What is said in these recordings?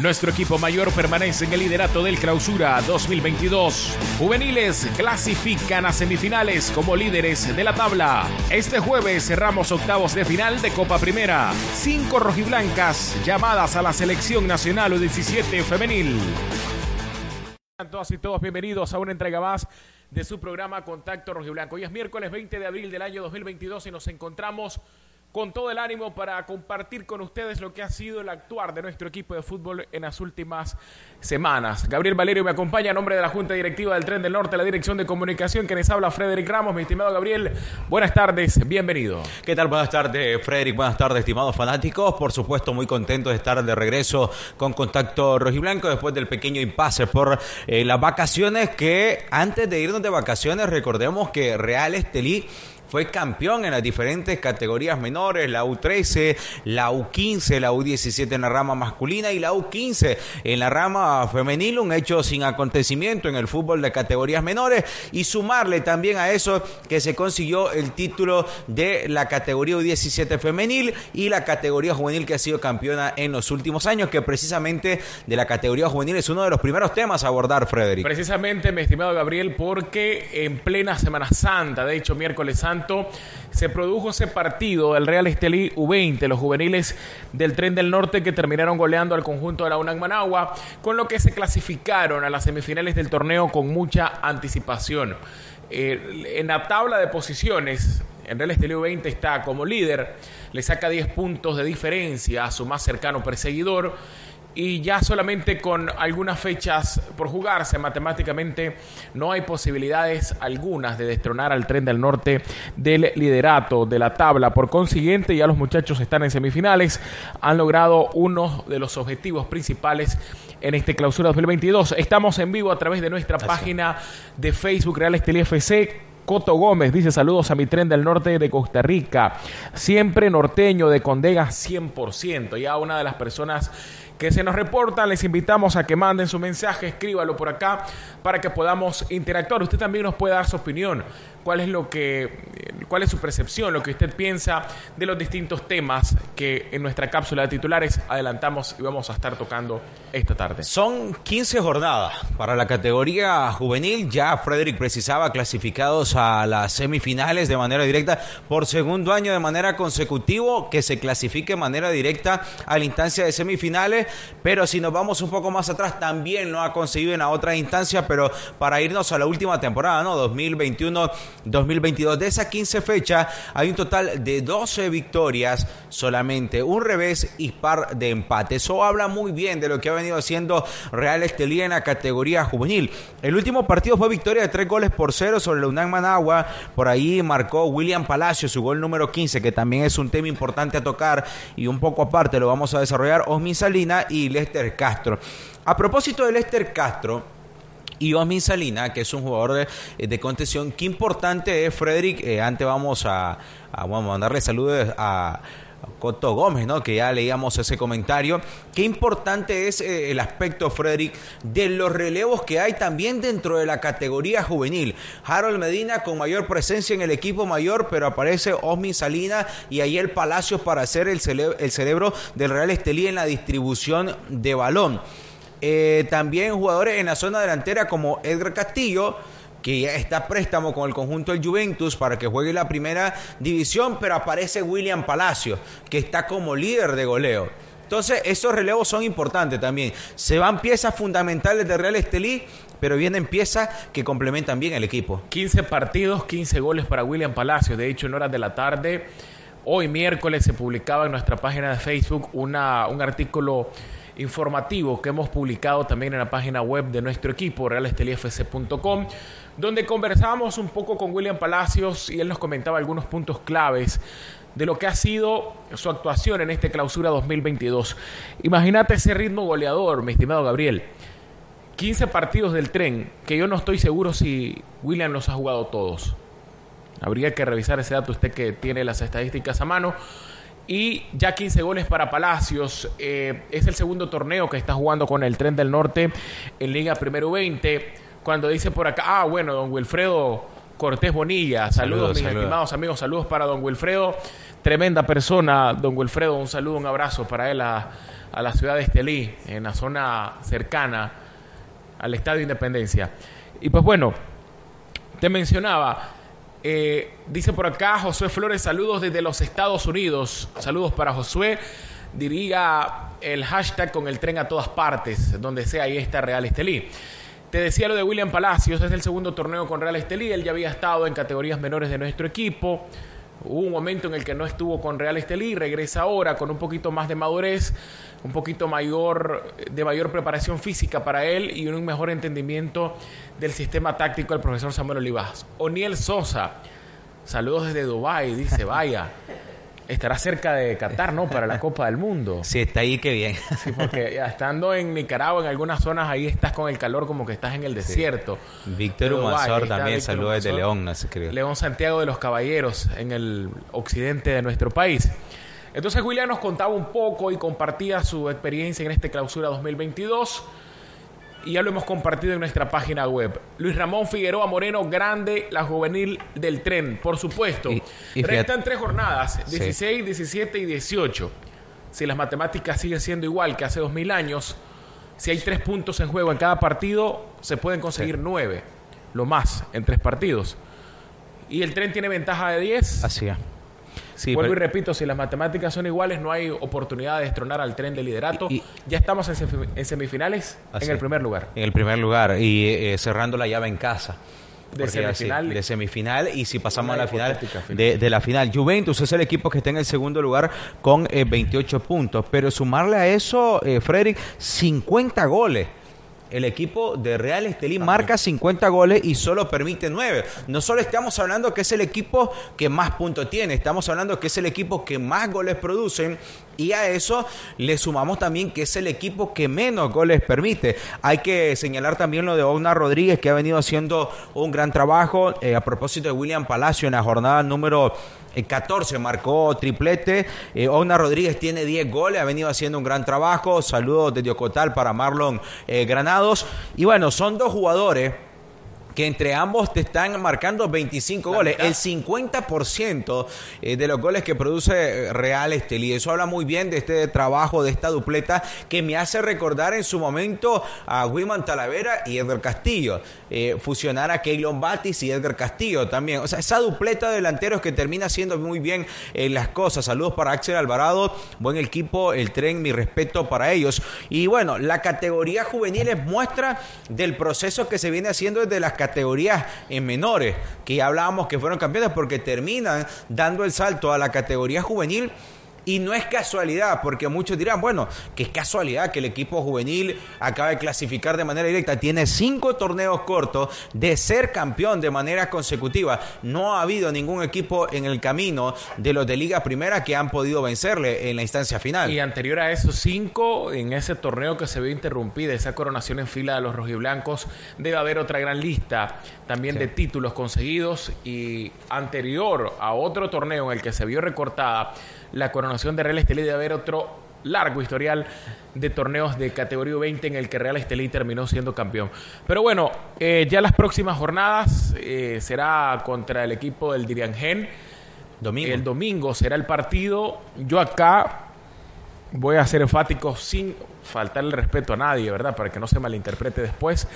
Nuestro equipo mayor permanece en el liderato del Clausura 2022. Juveniles clasifican a semifinales como líderes de la tabla. Este jueves cerramos octavos de final de Copa Primera. Cinco rojiblancas llamadas a la selección nacional U17 femenil. Todas y todos bienvenidos a una entrega más de su programa Contacto Rojiblanco. Hoy es miércoles 20 de abril del año 2022 y nos encontramos con todo el ánimo para compartir con ustedes lo que ha sido el actuar de nuestro equipo de fútbol en las últimas semanas. Gabriel Valerio me acompaña a nombre de la Junta Directiva del Tren del Norte, la Dirección de Comunicación, que les habla Frederick Ramos. Mi estimado Gabriel, buenas tardes, bienvenido. ¿Qué tal? Buenas tardes, Frederick. Buenas tardes, estimados fanáticos. Por supuesto, muy contento de estar de regreso con Contacto Rojiblanco después del pequeño impasse por eh, las vacaciones que antes de irnos de vacaciones, recordemos que Real Estelí fue campeón en las diferentes categorías menores, la U13, la U15, la U17 en la rama masculina y la U15 en la rama femenil, un hecho sin acontecimiento en el fútbol de categorías menores y sumarle también a eso que se consiguió el título de la categoría U17 femenil y la categoría juvenil que ha sido campeona en los últimos años, que precisamente de la categoría juvenil es uno de los primeros temas a abordar, Frederick. Precisamente, mi estimado Gabriel, porque en plena Semana Santa, de hecho miércoles santo, se produjo ese partido del Real Estelí U20, los juveniles del Tren del Norte que terminaron goleando al conjunto de la UNAC Managua, con lo que se clasificaron a las semifinales del torneo con mucha anticipación. Eh, en la tabla de posiciones, el Real Estelí U20 está como líder, le saca 10 puntos de diferencia a su más cercano perseguidor y ya solamente con algunas fechas por jugarse matemáticamente no hay posibilidades algunas de destronar al tren del norte del liderato de la tabla. Por consiguiente, ya los muchachos están en semifinales, han logrado uno de los objetivos principales en este clausura 2022. Estamos en vivo a través de nuestra página de Facebook Real Estelí FC Coto Gómez dice saludos a mi tren del norte de Costa Rica, siempre norteño de Condega 100%. Ya una de las personas que se nos reportan. Les invitamos a que manden su mensaje, escríbalo por acá para que podamos interactuar. Usted también nos puede dar su opinión cuál es lo que, cuál es su percepción, lo que usted piensa de los distintos temas que en nuestra cápsula de titulares adelantamos y vamos a estar tocando esta tarde. Son 15 jornadas para la categoría juvenil. Ya Frederick precisaba clasificados a las semifinales de manera directa por segundo año de manera consecutivo que se clasifique de manera directa a la instancia de semifinales. Pero si nos vamos un poco más atrás, también lo ha conseguido en la otra instancia. Pero para irnos a la última temporada, ¿no? 2021 2022. De esas 15 fechas hay un total de 12 victorias solamente, un revés y par de empates. Eso habla muy bien de lo que ha venido haciendo Real Estelí en la categoría juvenil. El último partido fue victoria de 3 goles por 0 sobre la UNAM Managua. Por ahí marcó William Palacio su gol número 15, que también es un tema importante a tocar y un poco aparte lo vamos a desarrollar Osmin Salina y Lester Castro. A propósito de Lester Castro, Osmin Salina, que es un jugador de, contención. Qué importante es, Frederick. Eh, antes vamos a, mandarle saludos a, Coto Gómez, ¿no? Que ya leíamos ese comentario. Qué importante es eh, el aspecto, Frederick, de los relevos que hay también dentro de la categoría juvenil. Harold Medina con mayor presencia en el equipo mayor, pero aparece Osmin Salina y ahí el Palacio para ser el, el cerebro del Real Estelí en la distribución de balón. Eh, también jugadores en la zona delantera como Edgar Castillo, que ya está préstamo con el conjunto del Juventus para que juegue la primera división, pero aparece William Palacio, que está como líder de goleo. Entonces, esos relevos son importantes también. Se van piezas fundamentales de Real Estelí, pero vienen piezas que complementan bien el equipo. 15 partidos, 15 goles para William Palacio. De hecho, en horas de la tarde, hoy miércoles, se publicaba en nuestra página de Facebook una, un artículo informativo que hemos publicado también en la página web de nuestro equipo, realestelifc.com, donde conversábamos un poco con William Palacios y él nos comentaba algunos puntos claves de lo que ha sido su actuación en este clausura 2022. Imagínate ese ritmo goleador, mi estimado Gabriel. 15 partidos del tren, que yo no estoy seguro si William los ha jugado todos. Habría que revisar ese dato usted que tiene las estadísticas a mano y ya 15 goles para Palacios. Eh, es el segundo torneo que está jugando con el Tren del Norte en Liga Primero 20. Cuando dice por acá, ah, bueno, don Wilfredo Cortés Bonilla. Saludos, mis estimados amigos. Saludos para don Wilfredo. Tremenda persona, don Wilfredo. Un saludo, un abrazo para él a, a la ciudad de Estelí, en la zona cercana al Estadio Independencia. Y pues bueno, te mencionaba, eh, dice por acá Josué Flores, saludos desde los Estados Unidos. Saludos para Josué. Diría el hashtag con el tren a todas partes, donde sea ahí está Real Estelí. Te decía lo de William Palacios, es el segundo torneo con Real Estelí, él ya había estado en categorías menores de nuestro equipo. Hubo un momento en el que no estuvo con Real Estelí, regresa ahora con un poquito más de madurez, un poquito mayor de mayor preparación física para él y un mejor entendimiento del sistema táctico del profesor Samuel Olivas. Oniel Sosa, saludos desde Dubái, dice, vaya. Estará cerca de Qatar, ¿no? Para la Copa del Mundo. Sí, está ahí, qué bien. Sí, porque estando en Nicaragua, en algunas zonas, ahí estás con el calor como que estás en el desierto. Víctor Humansor también, saludos desde León, no. León Santiago de los Caballeros, en el occidente de nuestro país. Entonces William nos contaba un poco y compartía su experiencia en este clausura 2022 y ya lo hemos compartido en nuestra página web. Luis Ramón Figueroa Moreno, grande, la juvenil del tren, por supuesto. Y, Restan tres jornadas, 16, 17 y 18. Si las matemáticas siguen siendo igual que hace 2000 años, si hay tres puntos en juego en cada partido, se pueden conseguir nueve, lo más, en tres partidos. Y el tren tiene ventaja de 10. Así es. Vuelvo y repito, si las matemáticas son iguales, no hay oportunidad de destronar al tren de liderato. Y, ya estamos en, semifinales en el primer lugar. En el primer lugar y eh, cerrando la llave en casa. De semifinal. de semifinal y si pasamos a la final de, la final. Juventus es el equipo que está en el segundo lugar con 28 eh, puntos. Pero sumarle a eso, eh, Frederick, 50 goles el equipo de Real Estelí marca 50 goles y solo permite 9. No solo estamos hablando que es el equipo que más puntos tiene, estamos hablando que es el equipo que más goles producen y a eso le sumamos también que es el equipo que menos goles permite. Hay que señalar también lo de Ogna Rodríguez que ha venido haciendo un gran trabajo eh, a propósito de William Palacio en la jornada número 14 marcó triplete. Eh, Ona Rodríguez tiene 10 goles, ha venido haciendo un gran trabajo. Saludos de Ocotal para Marlon eh, Granados. Y bueno, son dos jugadores que entre ambos te están marcando 25 goles, el 50% eh, de los goles que produce Real Estelí. Eso habla muy bien de este trabajo, de esta dupleta, que me hace recordar en su momento a Wiman Talavera y Edgar Castillo. Eh, fusionar a Keylon Batis y Edgar Castillo también. O sea, esa dupleta de delanteros que termina haciendo muy bien eh, las cosas. Saludos para Axel Alvarado, buen equipo, el tren, mi respeto para ellos. Y bueno, la categoría juvenil es muestra del proceso que se viene haciendo desde las categorías en menores, que ya hablábamos que fueron campeones porque terminan dando el salto a la categoría juvenil y no es casualidad, porque muchos dirán, bueno, que es casualidad que el equipo juvenil acabe de clasificar de manera directa. Tiene cinco torneos cortos de ser campeón de manera consecutiva. No ha habido ningún equipo en el camino de los de Liga Primera que han podido vencerle en la instancia final. Y anterior a esos cinco, en ese torneo que se vio interrumpida, esa coronación en fila de los rojiblancos, debe haber otra gran lista también de títulos conseguidos. Y anterior a otro torneo en el que se vio recortada la coronación de Real Estelí de haber otro largo historial de torneos de categoría 20 en el que Real Estelí terminó siendo campeón. Pero bueno, eh, ya las próximas jornadas eh, será contra el equipo del Diriangen. Domingo. El domingo será el partido. Yo acá voy a ser enfático sin faltarle respeto a nadie, ¿verdad? Para que no se malinterprete después.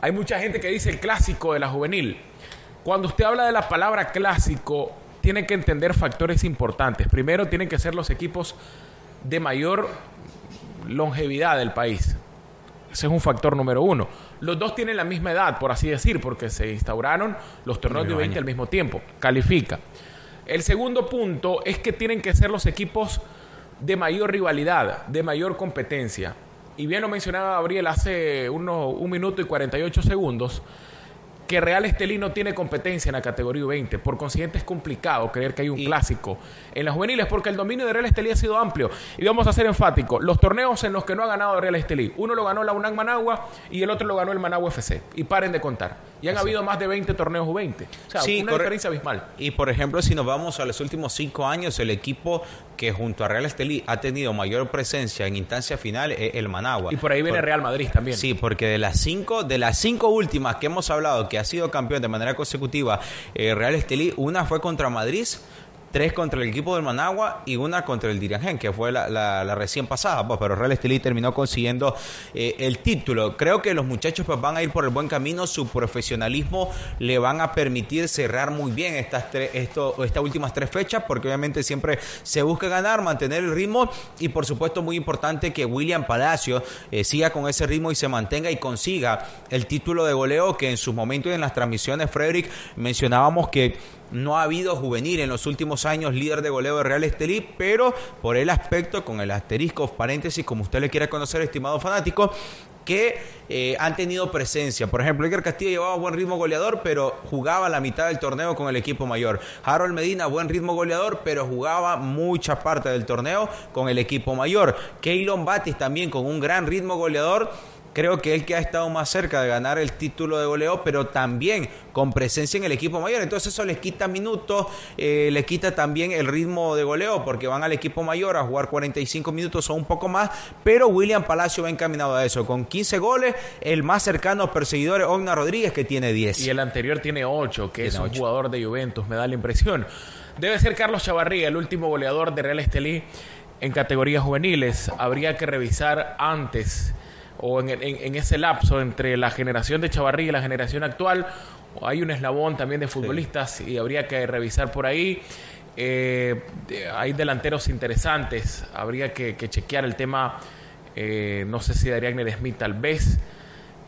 Hay mucha gente que dice el clásico de la juvenil. Cuando usted habla de la palabra clásico, tienen que entender factores importantes. Primero, tienen que ser los equipos de mayor longevidad del país. Ese es un factor número uno. Los dos tienen la misma edad, por así decir, porque se instauraron los torneos de 20 al mismo tiempo. Califica. El segundo punto es que tienen que ser los equipos de mayor rivalidad, de mayor competencia. Y bien lo mencionaba Gabriel hace uno, un minuto y 48 segundos que Real Estelí no tiene competencia en la categoría 20. Por consiguiente, es complicado creer que hay un clásico en las juveniles porque el dominio de Real Estelí ha sido amplio. Y vamos a ser enfáticos: los torneos en los que no ha ganado Real Estelí, uno lo ganó la UNAM Managua y el otro lo ganó el Managua FC. Y paren de contar. Y han habido más de 20 torneos U20. O sea, una diferencia abismal. Y por ejemplo, si nos vamos a los últimos cinco años, el equipo que junto a Real Estelí ha tenido mayor presencia en instancia final es el Managua. Y por ahí viene Real Madrid también. Sí, porque de las cinco, de las cinco últimas que hemos hablado que que ha sido campeón de manera consecutiva eh, Real Estelí, una fue contra Madrid tres contra el equipo del Managua y una contra el Dirigen, que fue la, recién pasada, pues, pero Real Estelí terminó consiguiendo eh, el título. Creo que los muchachos pues, van a ir por el buen camino, su profesionalismo le van a permitir cerrar muy bien estas, tres, estas últimas tres fechas, porque obviamente siempre se busca ganar, mantener el ritmo y por supuesto muy importante que William Palacio eh, siga con ese ritmo y se mantenga y consiga el título de goleo que en sus momentos en las transmisiones, Frederick, mencionábamos que no ha habido juvenil en los últimos años líder de goleo de Real Estelí, pero por el aspecto, con el asterisco, paréntesis, como usted le quiera conocer, estimado fanático, que eh, han tenido presencia. Por ejemplo, Edgar Castillo llevaba buen ritmo goleador, pero jugaba la mitad del torneo con el equipo mayor. Harold Medina, buen ritmo goleador, pero jugaba mucha parte del torneo con el equipo mayor. Keylon Batis también con un gran ritmo goleador creo que él que ha estado más cerca de ganar el título de goleo, pero también con presencia en el equipo mayor. Entonces eso les quita minutos, eh, le quita también el ritmo de goleo, porque van al equipo mayor a jugar 45 minutos o un poco más, pero William Palacio va encaminado a eso, con 15 goles, el más cercano perseguidor es Ogna Rodríguez, que tiene 10. Y el anterior tiene 8, que es un jugador de Juventus, me da la impresión. Debe ser Carlos Chavarría, el último goleador de Real Estelí en categorías juveniles. Habría que revisar antes o en, ese lapso entre la generación de Chavarría y la generación actual, hay un eslabón también de futbolistas y habría que revisar por ahí. Eh, hay delanteros interesantes, habría que, chequear el tema, eh, no sé si Darían Smith tal vez,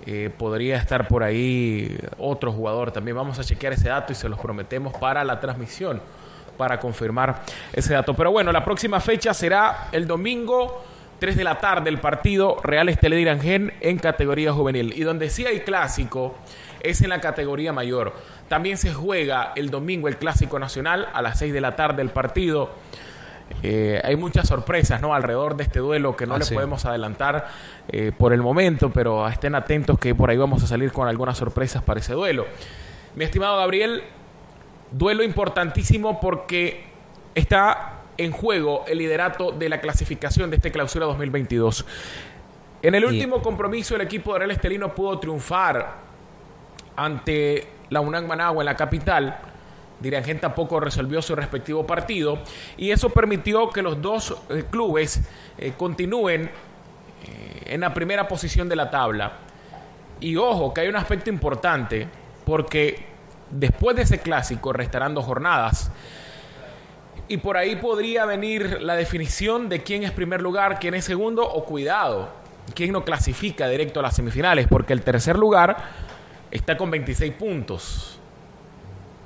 eh, podría estar por ahí otro jugador también. Vamos a chequear ese dato y se los prometemos para la transmisión, para confirmar ese dato. Pero bueno, la próxima fecha será el domingo 3 de la tarde el partido Real Estelí Irangén en categoría juvenil. Y donde sí hay clásico es en la categoría mayor. También se juega el domingo el clásico nacional a las 6 de la tarde el partido. Eh, hay muchas sorpresas ¿no? alrededor de este duelo que no les podemos adelantar eh, por el momento, pero estén atentos que por ahí vamos a salir con algunas sorpresas para ese duelo. Mi estimado Gabriel, duelo importantísimo porque está en juego el liderato de la clasificación de este clausura 2022. En el último compromiso, el equipo de Real Estelino pudo triunfar ante la UNAM Managua en la capital. Dirigen tampoco resolvió su respectivo partido y eso permitió que los dos eh, clubes eh, continúen eh, en la primera posición de la tabla. Y ojo, que hay un aspecto importante porque después de ese clásico restarán dos jornadas. Y por ahí podría venir la definición de quién es primer lugar, quién es segundo o cuidado, quién no clasifica directo a las semifinales, porque el tercer lugar está con 26 puntos.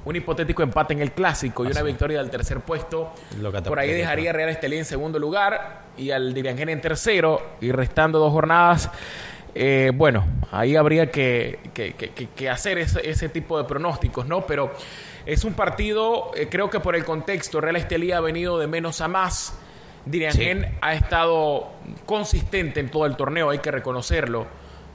Un hipotético empate en el clásico y una victoria del tercer puesto. Por ahí dejaría a Real Estelí en segundo lugar y al Diriangén en tercero y restando dos jornadas. Eh, bueno, ahí habría que, hacer ese, ese, tipo de pronósticos, ¿no? Pero es un partido, eh, creo que por el contexto, Real Estelí ha venido de menos a más. Dirigen ha estado consistente en todo el torneo, hay que reconocerlo.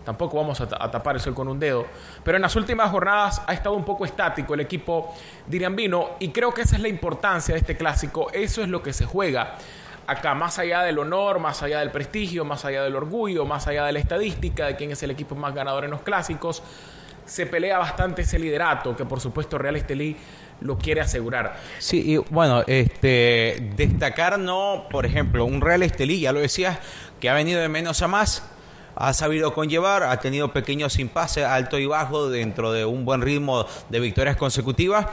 Tampoco vamos a, tapar el sol con un dedo. Pero en las últimas jornadas ha estado un poco estático el equipo diriambino y creo que esa es la importancia de este clásico. Eso es lo que se juega acá, más allá del honor, más allá del prestigio, más allá del orgullo, más allá de la estadística de quién es el equipo más ganador en los clásicos se pelea bastante ese liderato que por supuesto Real Estelí lo quiere asegurar. Sí, y bueno, este destacar no, por ejemplo, un Real Estelí, ya lo decías, que ha venido de menos a más, ha sabido conllevar, ha tenido pequeños impases alto y bajo dentro de un buen ritmo de victorias consecutivas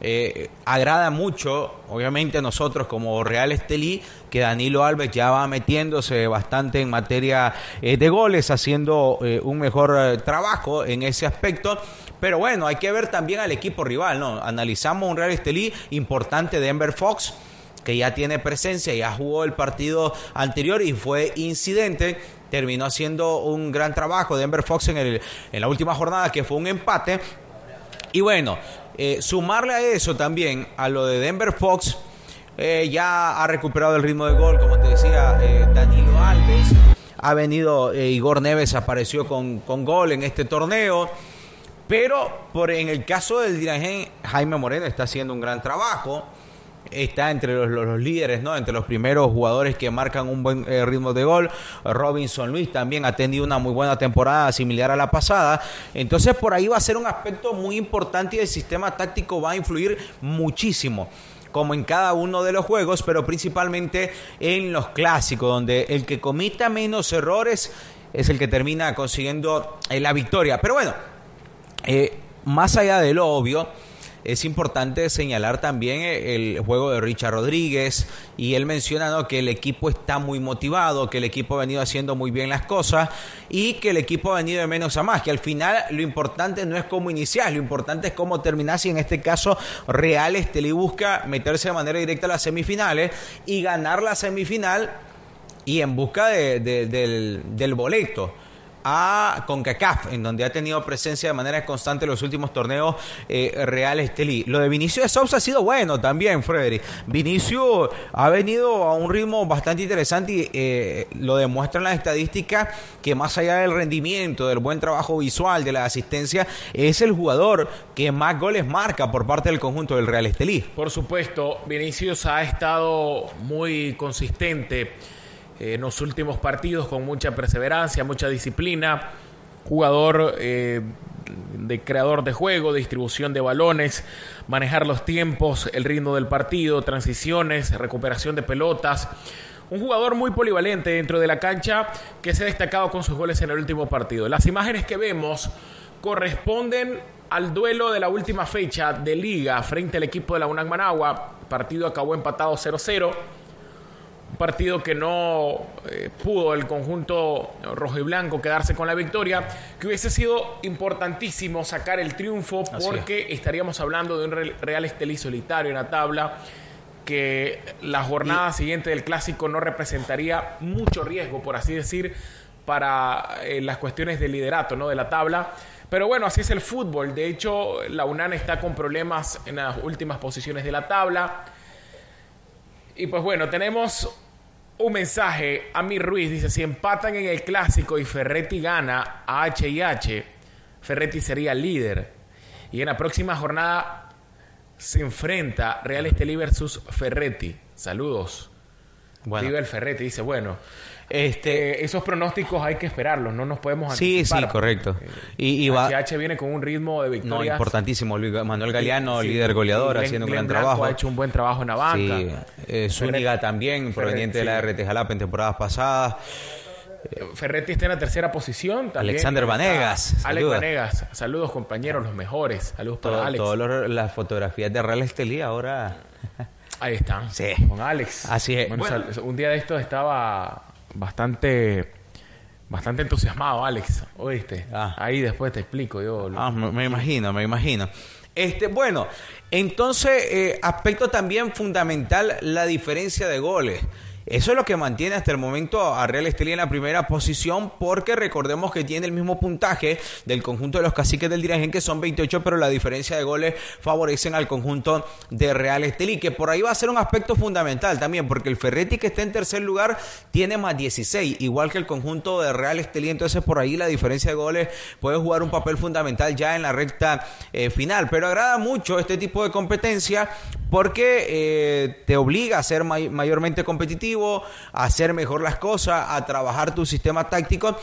eh, agrada mucho, obviamente a nosotros como Real Estelí, que Danilo Alves ya va metiéndose bastante en materia eh, de goles, haciendo eh, un mejor trabajo en ese aspecto. Pero bueno, hay que ver también al equipo rival, ¿no? Analizamos un Real Estelí importante de Ember Fox, que ya tiene presencia, ya jugó el partido anterior y fue incidente. Terminó haciendo un gran trabajo de Ember Fox en, el, en la última jornada, que fue un empate. Y bueno, eh, sumarle a eso también, a lo de Denver Fox, eh, ya ha recuperado el ritmo de gol, como te decía, eh, Danilo Alves. Ha venido, Igor Neves apareció con, con, gol en este torneo. Pero por, en el caso del dirigente Jaime Moreno está haciendo un gran trabajo. está entre los, líderes, ¿no? Entre los primeros jugadores que marcan un buen eh, ritmo de gol. Robinson Luis también ha tenido una muy buena temporada similar a la pasada. Entonces por ahí va a ser un aspecto muy importante y el sistema táctico va a influir muchísimo como en cada uno de los juegos, pero principalmente en los clásicos, donde el que comita menos errores es el que termina consiguiendo eh, la victoria. Pero bueno, eh, más allá de lo obvio, es importante señalar también eh, el juego de Richard Rodríguez y él menciona que el equipo está muy motivado, que el equipo ha venido haciendo muy bien las cosas y que el equipo ha venido de menos a más, que al final lo importante no es cómo iniciar, lo importante es cómo terminar, si en este caso Real Estelí busca meterse de manera directa a las semifinales y ganar la semifinal y en busca del, del boleto a CONCACAF, en donde ha tenido presencia de manera constante en los últimos torneos eh, Real Estelí. Lo de Vinicio de Sousa ha sido bueno también, Frederick. Vinicio ha venido a un ritmo bastante interesante y eh, lo demuestran las estadísticas que más allá del rendimiento, del buen trabajo visual, de la asistencia, es el jugador que más goles marca por parte del conjunto del Real Estelí. Por supuesto, Vinicius ha estado muy consistente en los últimos partidos con mucha perseverancia, mucha disciplina, jugador eh, de creador de juego, distribución de balones, manejar los tiempos, el ritmo del partido, transiciones, recuperación de pelotas. Un jugador muy polivalente dentro de la cancha que se ha destacado con sus goles en el último partido. Las imágenes que vemos corresponden al duelo de la última fecha de liga frente al equipo de la UNAC Managua. partido acabó empatado 0-0 un partido que no eh, pudo el conjunto rojo y blanco quedarse con la victoria, que hubiese sido importantísimo sacar el triunfo porque estaríamos hablando de un Real Estelí solitario en la tabla que la jornada siguiente del clásico no representaría mucho riesgo, por así decir, para eh, las cuestiones de liderato ¿no? de la tabla. Pero bueno, así es el fútbol. De hecho, la UNAN está con problemas en las últimas posiciones de la tabla. Y pues bueno, tenemos un mensaje. A mi Ruiz dice: si empatan en el clásico y Ferretti gana a H y H, Ferretti sería líder. Y en la próxima jornada se enfrenta Real Estelí versus Ferretti. Saludos. Bueno. el Ferretti dice: bueno. Este, esos pronósticos hay que esperarlos, no nos podemos anticipar. Sí, sí, correcto. Y, y HH viene con un ritmo de victoria. No, importantísimo. Manuel Galeano, líder goleador, haciendo un gran trabajo. Ha hecho un buen trabajo en la banca. Sí. Eh, Zúñiga también, proveniente de la RT Jalapa en temporadas pasadas. Ferretti está en la tercera posición. Alexander Vanegas. Alex Vanegas. Saludos, compañeros, los mejores. Saludos para Alex. Todas las fotografías de Real Estelí ahora. Ahí están. Sí. Con Alex. Así es. un día de esto estaba bastante bastante entusiasmado, Alex. ¿Oíste? Ah. Ahí después te explico yo. Ah, me, imagino, me imagino. Este, bueno, entonces, eh, aspecto también fundamental, la diferencia de goles. Eso es lo que mantiene hasta el momento a Real Estelí en la primera posición, porque recordemos que tiene el mismo puntaje del conjunto de los caciques del Diragen, que son 28, pero la diferencia de goles favorecen al conjunto de Real Estelí, que por ahí va a ser un aspecto fundamental también, porque el Ferretti que está en tercer lugar tiene más 16, igual que el conjunto de Real Estelí, entonces por ahí la diferencia de goles puede jugar un papel fundamental ya en la recta eh, final, pero agrada mucho este tipo de competencia porque eh, te obliga a ser mayormente competitivo, a hacer mejor las cosas, a trabajar tu sistema táctico.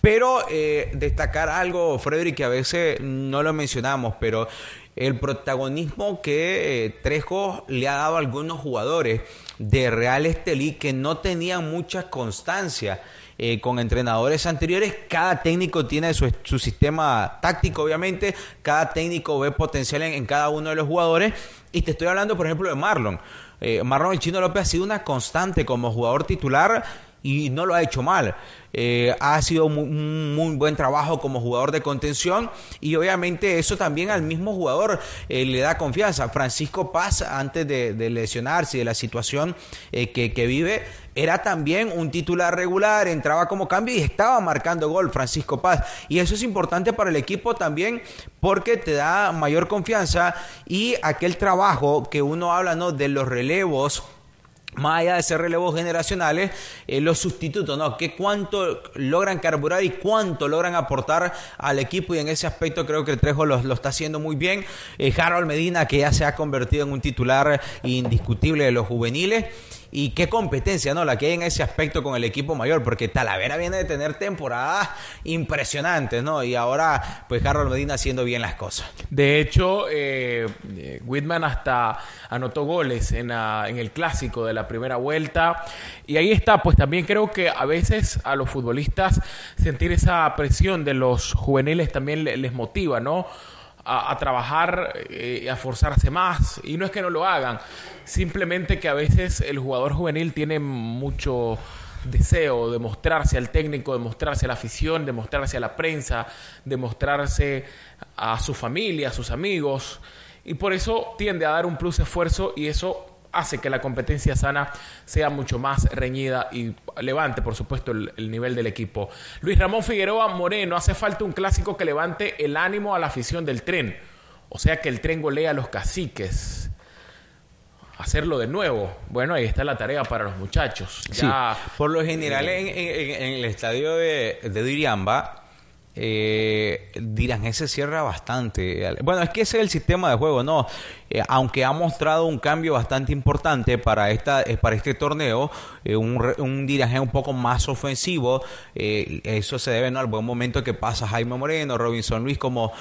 Pero eh, destacar algo, Frederick, que a veces no lo mencionamos, pero el protagonismo que eh, Trejo le ha dado a algunos jugadores de Real Estelí que no tenían mucha constancia eh, con entrenadores anteriores. Cada técnico tiene su, sistema táctico, obviamente. Cada técnico ve potencial en, cada uno de los jugadores. Y te estoy hablando, por ejemplo, de Marlon. Eh, Marlon el Chino López ha sido una constante como jugador titular y no lo ha hecho mal. Eh, ha sido un muy, buen trabajo como jugador de contención y obviamente eso también al mismo jugador eh, le da confianza. Francisco Paz, antes de, lesionarse y de la situación eh, que, que, vive, era también un titular regular, entraba como cambio y estaba marcando gol Francisco Paz. Y eso es importante para el equipo también porque te da mayor confianza y aquel trabajo que uno habla ¿no? de los relevos más allá de ese relevo generacionales, eh, los sustitutos, ¿no? ¿Qué cuánto logran carburar y cuánto logran aportar al equipo? Y en ese aspecto creo que el Trejo lo, está haciendo muy bien. Eh, Harold Medina, que ya se ha convertido en un titular indiscutible de los juveniles y qué competencia, ¿no? La que hay en ese aspecto con el equipo mayor, porque Talavera viene de tener temporadas impresionantes, ¿no? Y ahora, pues Harold Medina haciendo bien las cosas. De hecho, eh, Whitman hasta anotó goles en, en el clásico de la primera vuelta. Y ahí está, pues también creo que a veces a los futbolistas sentir esa presión de los juveniles también les motiva, ¿no? A, trabajar, eh, a forzarse más. Y no es que no lo hagan, simplemente que a veces el jugador juvenil tiene mucho deseo de mostrarse al técnico, de mostrarse a la afición, de mostrarse a la prensa, de mostrarse a su familia, a sus amigos. Y por eso tiende a dar un plus esfuerzo y eso hace que la competencia sana sea mucho más reñida y levante, por supuesto, el, nivel del equipo. Luis Ramón Figueroa Moreno, hace falta un clásico que levante el ánimo a la afición del tren. O sea, que el tren golea a los caciques. Hacerlo de nuevo. Bueno, ahí está la tarea para los muchachos. por lo general en, el estadio de, de Diriamba eh, dirán, ese cierra bastante. Bueno, es que ese es el sistema de juego, ¿no? Eh, aunque ha mostrado un cambio bastante importante para, esta, eh, para este torneo, eh, un, un diraje un poco más ofensivo, eso se debe ¿no? al buen momento que pasa Jaime Moreno, Robinson Luis, como,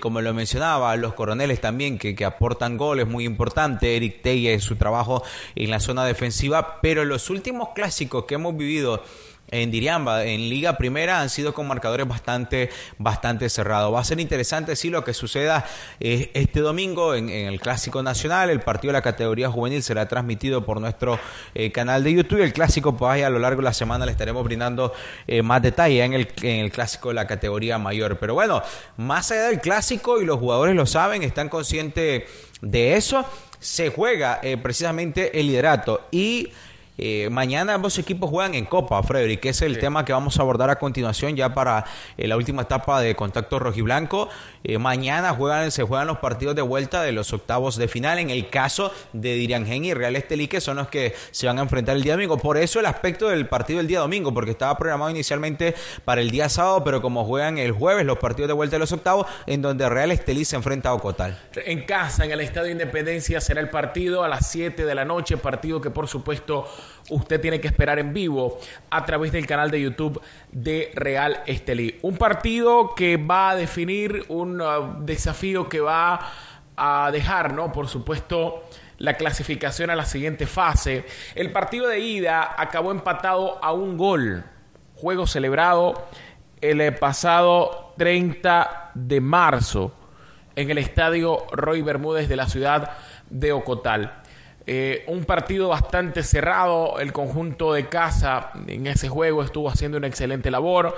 como lo mencionaba, los coroneles también que, que aportan goles muy importantes, Eric Teye, su trabajo en la zona defensiva, pero los últimos clásicos que hemos vivido, en Diriamba, en Liga Primera, han sido con marcadores bastante, bastante cerrados. Va a ser interesante, sí, lo que suceda eh, este domingo en, el Clásico Nacional. El partido de la categoría juvenil será transmitido por nuestro eh, canal de YouTube. El Clásico, pues a lo largo de la semana le estaremos brindando eh, más detalle en el, en el Clásico de la categoría mayor. Pero bueno, más allá del Clásico, y los jugadores lo saben, están conscientes de eso, se juega precisamente el liderato. Y eh, mañana ambos equipos juegan en Copa, Frederick, que es el tema que vamos a abordar a continuación ya para eh, la última etapa de contacto rojiblanco. Eh, mañana juegan, se juegan los partidos de vuelta de los octavos de final. En el caso de Diriangen y Real Estelí, que son los que se van a enfrentar el día domingo. Por eso el aspecto del partido del día domingo, porque estaba programado inicialmente para el día sábado, pero como juegan el jueves los partidos de vuelta de los octavos, en donde Real Estelí se enfrenta a Ocotal. En casa, en el Estadio Independencia, será el partido a las 7 de la noche, partido que por supuesto usted tiene que esperar en vivo a través del canal de YouTube de Real Estelí. Un partido que va a definir un uh, desafío que va a dejar, ¿no? Por supuesto, la clasificación a la siguiente fase. El partido de ida acabó empatado a un gol. Juego celebrado el pasado 30 de marzo en el estadio Roy Bermúdez de la ciudad de Ocotal. Eh, un partido bastante cerrado, el conjunto de casa en ese juego estuvo haciendo una excelente labor,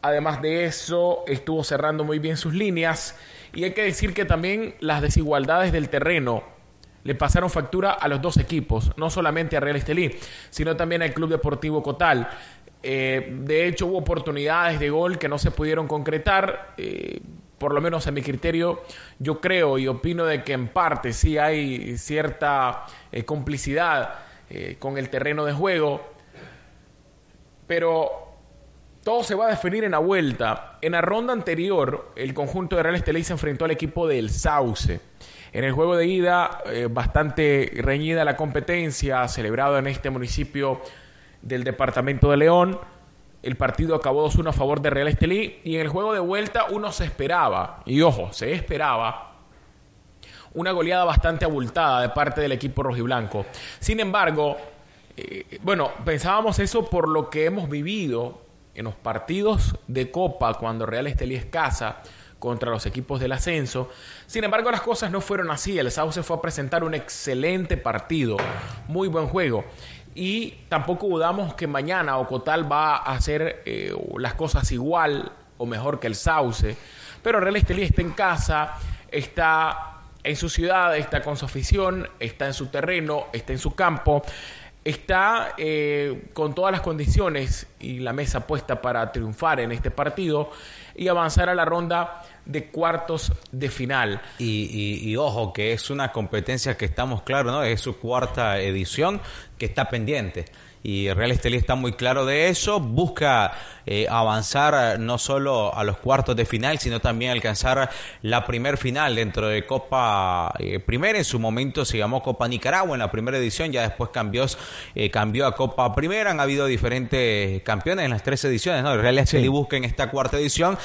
además de eso estuvo cerrando muy bien sus líneas y hay que decir que también las desigualdades del terreno le pasaron factura a los dos equipos, no solamente a Real Estelí, sino también al Club Deportivo Cotal. Eh, de hecho, hubo oportunidades de gol que no se pudieron concretar. Eh, por lo menos a mi criterio, yo creo y opino de que en parte sí hay cierta eh, complicidad eh, con el terreno de juego, pero todo se va a definir en la vuelta. En la ronda anterior, el conjunto de Real Estelí se enfrentó al equipo del Sauce. En el juego de ida, eh, bastante reñida la competencia, celebrado en este municipio del departamento de León. El partido acabó 2-1 a favor de Real Estelí y en el juego de vuelta uno se esperaba, y ojo, se esperaba una goleada bastante abultada de parte del equipo rojiblanco. Sin embargo, eh, bueno, pensábamos eso por lo que hemos vivido en los partidos de Copa cuando Real Estelí es casa contra los equipos del ascenso. Sin embargo, las cosas no fueron así. El Sauce fue a presentar un excelente partido, muy buen juego. Y tampoco dudamos que mañana Ocotal va a hacer eh, las cosas igual o mejor que el Sauce. Pero Real Estelí está en casa, está en su ciudad, está con su afición, está en su terreno, está en su campo. está eh, con todas las condiciones y la mesa puesta para triunfar en este partido y avanzar a la ronda de cuartos de final. Y, ojo, que es una competencia que estamos claros, ¿no? Es su cuarta edición que está pendiente. Y Real Estelí está muy claro de eso, busca eh, avanzar no solo a los cuartos de final, sino también alcanzar la primer final dentro de Copa eh, Primera, en su momento se llamó Copa Nicaragua en la primera edición, ya después cambió, eh, cambió a Copa Primera, han habido diferentes campeones en las tres ediciones, ¿no? Real Estelí busca en esta cuarta edición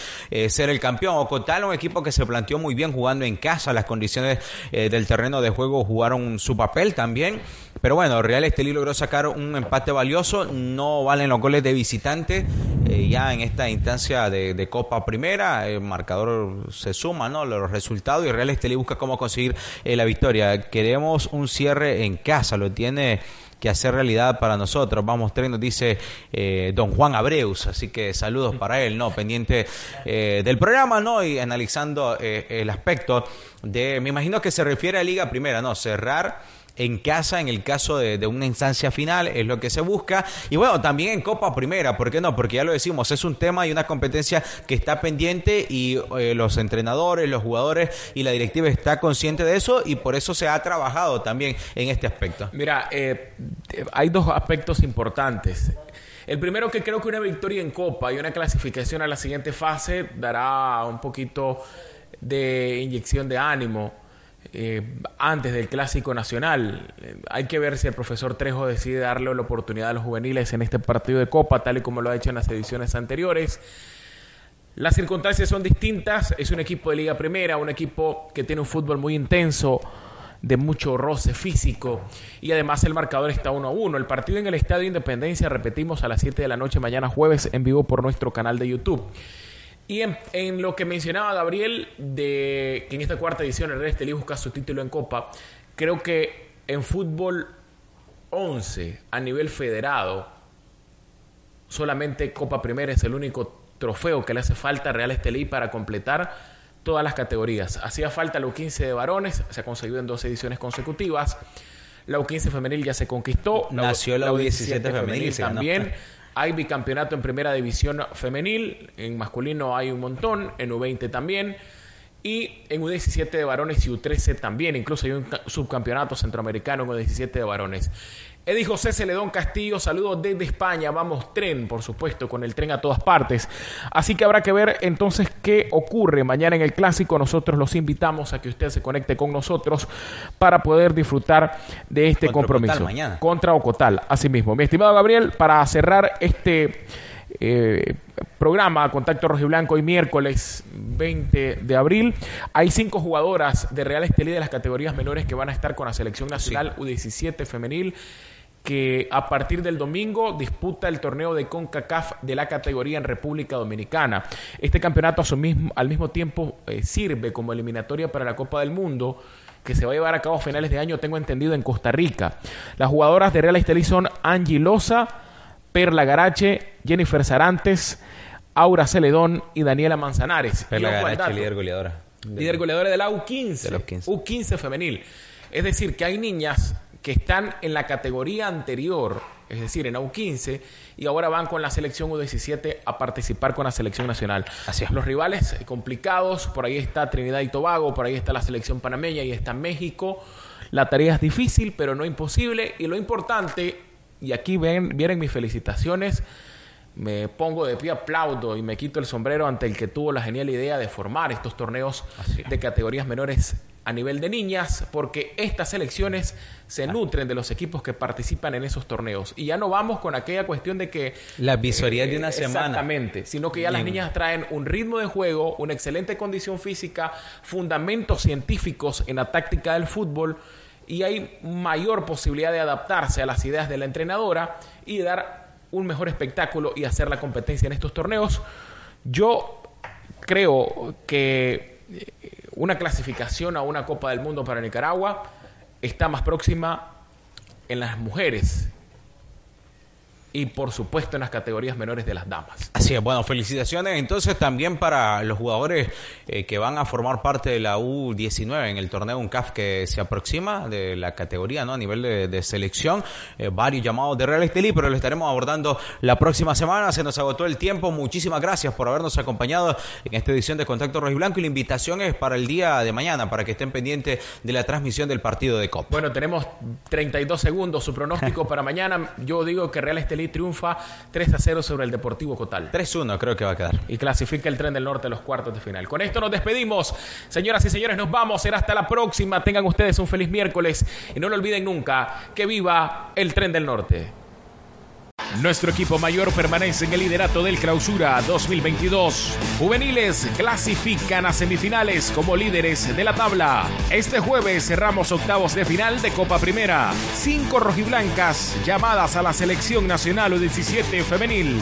ser el campeón, Ocotal, un equipo que se planteó muy bien jugando en casa, las condiciones del terreno de juego jugaron su papel también, pero bueno, Real Estelí logró sacar un empate valioso, no valen los goles de visitante. Eh, ya en esta instancia de, Copa Primera, el marcador se suma, ¿no? Los resultados y Real Estelí busca cómo conseguir eh, la victoria. Queremos un cierre en casa, lo tiene que hacer realidad para nosotros. Vamos, tren nos dice eh, don Juan Abreus, así que saludos para él, ¿no? Pendiente del programa, ¿no? Y analizando el aspecto de, me imagino que se refiere a Liga Primera, ¿no? Cerrar en casa en el caso de, una instancia final, es lo que se busca. Y bueno, también en Copa Primera, ¿por qué no? Porque ya lo decimos, es un tema y una competencia que está pendiente y eh, los entrenadores, los jugadores y la directiva está consciente de eso y por eso se ha trabajado también en este aspecto. Mira, eh, hay dos aspectos importantes. El primero que creo que una victoria en Copa y una clasificación a la siguiente fase dará un poquito de inyección de ánimo eh, antes del Clásico Nacional. Eh, hay que ver si el profesor Trejo decide darle la oportunidad a los juveniles en este partido de Copa, tal y como lo ha hecho en las ediciones anteriores. Las circunstancias son distintas. Es un equipo de Liga Primera, un equipo que tiene un fútbol muy intenso, de mucho roce físico y además el marcador está 1 a 1. El partido en el Estadio Independencia, repetimos, a las 7 de la noche mañana jueves en vivo por nuestro canal de YouTube. Y en, lo que mencionaba Gabriel, de que en esta cuarta edición el Real Estelí busca su título en Copa, creo que en fútbol 11 a nivel federado, solamente Copa Primera es el único trofeo que le hace falta a Real Estelí para completar todas las categorías. Hacía falta la U15 de varones, se ha conseguido en dos ediciones consecutivas. La U15 femenil ya se conquistó. Nació la, U17, femenil, también. Hay bicampeonato en primera división femenil, en masculino hay un montón, en U20 también. Y en U17 de varones y U13 también, incluso hay un subcampeonato centroamericano en U17 de varones. Eddie José Celedón Castillo, saludos desde España. Vamos tren, por supuesto, con el tren a todas partes. Así que habrá que ver entonces qué ocurre mañana en el clásico. Nosotros los invitamos a que usted se conecte con nosotros para poder disfrutar de este compromiso. mañana. Contra Ocotal, así mismo. Mi estimado Gabriel, para cerrar este eh, programa Contacto Rojiblanco hoy miércoles 20 de abril. Hay cinco jugadoras de Real Estelí de las categorías menores que van a estar con la selección nacional U17 femenil que a partir del domingo disputa el torneo de CONCACAF de la categoría en República Dominicana. Este campeonato al mismo tiempo eh, sirve como eliminatoria para la Copa del Mundo que se va a llevar a cabo a finales de año, tengo entendido, en Costa Rica. Las jugadoras de Real Estelí son Angie Loza, Perla Garache, Jennifer Sarantes, Aura Celedón y Daniela Manzanares. Perla Garache, líder goleadora. Líder goleadora de la U15, de 15. U15 femenil. Es decir, que hay niñas que están en la categoría anterior, es decir, en U15, y ahora van con la selección U17 a participar con la selección nacional. Así Los rivales complicados, por ahí está Trinidad y Tobago, por ahí está la selección panameña y está México. La tarea es difícil, pero no imposible, y lo importante, y aquí ven, vienen mis felicitaciones, me pongo de pie, aplaudo y me quito el sombrero ante el que tuvo la genial idea de formar estos torneos de categorías menores a nivel de niñas, porque estas selecciones se nutren de los equipos que participan en esos torneos. Y ya no vamos con aquella cuestión de que... La visoría de una semana. Exactamente, sino que ya las niñas traen un ritmo de juego, una excelente condición física, fundamentos científicos en la táctica del fútbol y hay mayor posibilidad de adaptarse a las ideas de la entrenadora y dar un mejor espectáculo y hacer la competencia en estos torneos. Yo creo que una clasificación a una Copa del Mundo para Nicaragua está más próxima en las mujeres. Y por supuesto en las categorías menores de las damas. Así es, bueno, felicitaciones entonces también para los jugadores eh, que van a formar parte de la U19 en el torneo UNCAF que se aproxima de la categoría, ¿no? A nivel de, selección, eh, varios llamados de Real Estelí, pero lo estaremos abordando la próxima semana. Se nos agotó el tiempo. Muchísimas gracias por habernos acompañado en esta edición de Contacto Rojo y Blanco y la invitación es para el día de mañana para que estén pendientes de la transmisión del partido de Copa. Bueno, tenemos 32 segundos. Su pronóstico para mañana, yo digo que Real Estelí triunfa 3 a 0 sobre el Deportivo Cotal. 3-1 creo que va a quedar. Y clasifica el tren del norte a los cuartos de final. Con esto nos despedimos. Señoras y señores, nos vamos. Será hasta la próxima. Tengan ustedes un feliz miércoles. Y no lo olviden nunca que viva el tren del norte. Nuestro equipo mayor permanece en el liderato del Clausura 2022. Juveniles clasifican a semifinales como líderes de la tabla. Este jueves cerramos octavos de final de Copa Primera. Cinco rojiblancas llamadas a la selección nacional U17 femenil.